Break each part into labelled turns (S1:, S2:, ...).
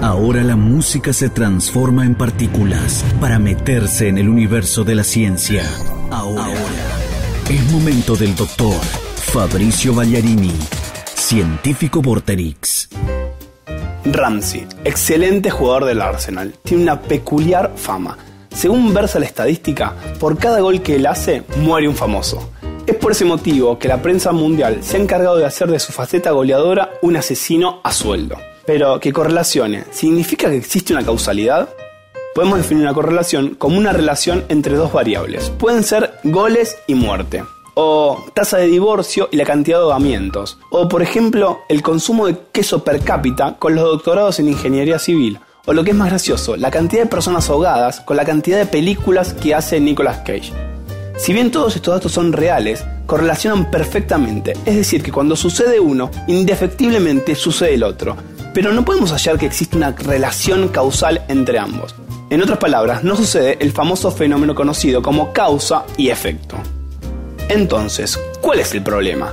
S1: Ahora la música se transforma en partículas para meterse en el universo de la ciencia. Ahora, es momento del doctor Fabricio Bagliarini, científico Vorterix.
S2: Ramsey, excelente jugador del Arsenal, tiene una peculiar fama. Según versa la estadística, por cada gol que él hace, muere un famoso. Es por ese motivo que la prensa mundial se ha encargado de hacer de su faceta goleadora un asesino a sueldo. Pero, ¿qué correlacione? ¿Significa que existe una causalidad? Podemos definir una correlación como una relación entre dos variables. Pueden ser goles y muerte o tasa de divorcio y la cantidad de ahogamientos, o por ejemplo el consumo de queso per cápita con los doctorados en ingeniería civil, o lo que es más gracioso, la cantidad de personas ahogadas con la cantidad de películas que hace Nicolas Cage. Si bien todos estos datos son reales, correlacionan perfectamente, es decir, que cuando sucede uno, indefectiblemente sucede el otro, pero no podemos hallar que existe una relación causal entre ambos. En otras palabras, no sucede el famoso fenómeno conocido como causa y efecto. Entonces, ¿cuál es el problema?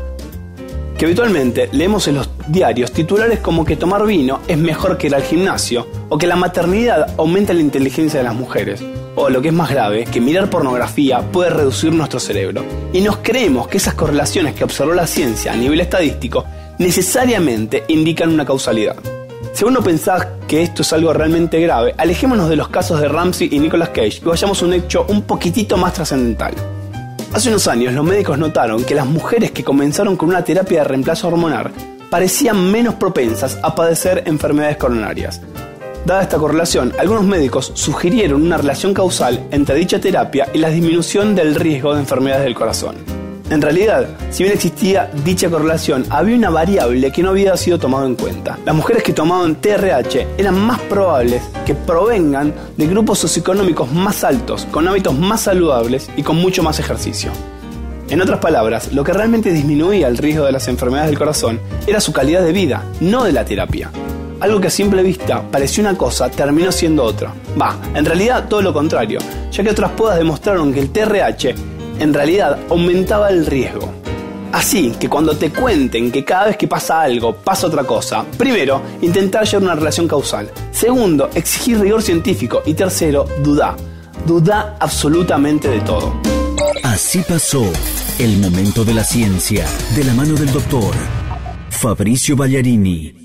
S2: Que habitualmente leemos en los diarios titulares como que tomar vino es mejor que ir al gimnasio, o que la maternidad aumenta la inteligencia de las mujeres, o lo que es más grave, que mirar pornografía puede reducir nuestro cerebro. Y nos creemos que esas correlaciones que observó la ciencia a nivel estadístico necesariamente indican una causalidad. Si uno pensás que esto es algo realmente grave, alejémonos de los casos de Ramsey y Nicolas Cage y vayamos a un hecho un poquitito más trascendental. Hace unos años los médicos notaron que las mujeres que comenzaron con una terapia de reemplazo hormonal parecían menos propensas a padecer enfermedades coronarias. Dada esta correlación, algunos médicos sugirieron una relación causal entre dicha terapia y la disminución del riesgo de enfermedades del corazón. En realidad, si bien existía dicha correlación, había una variable que no había sido tomada en cuenta. Las mujeres que tomaban TRH eran más probables que provengan de grupos socioeconómicos más altos, con hábitos más saludables y con mucho más ejercicio. En otras palabras, lo que realmente disminuía el riesgo de las enfermedades del corazón era su calidad de vida, no de la terapia. Algo que a simple vista parecía una cosa terminó siendo otra. Va, en realidad todo lo contrario, ya que otras pruebas demostraron que el TRH en realidad aumentaba el riesgo. Así que cuando te cuenten que cada vez que pasa algo pasa otra cosa, primero, intentar llevar una relación causal. Segundo, exigir rigor científico. Y tercero, duda. Duda absolutamente de todo.
S1: Así pasó el momento de la ciencia, de la mano del doctor Fabricio Ballarini.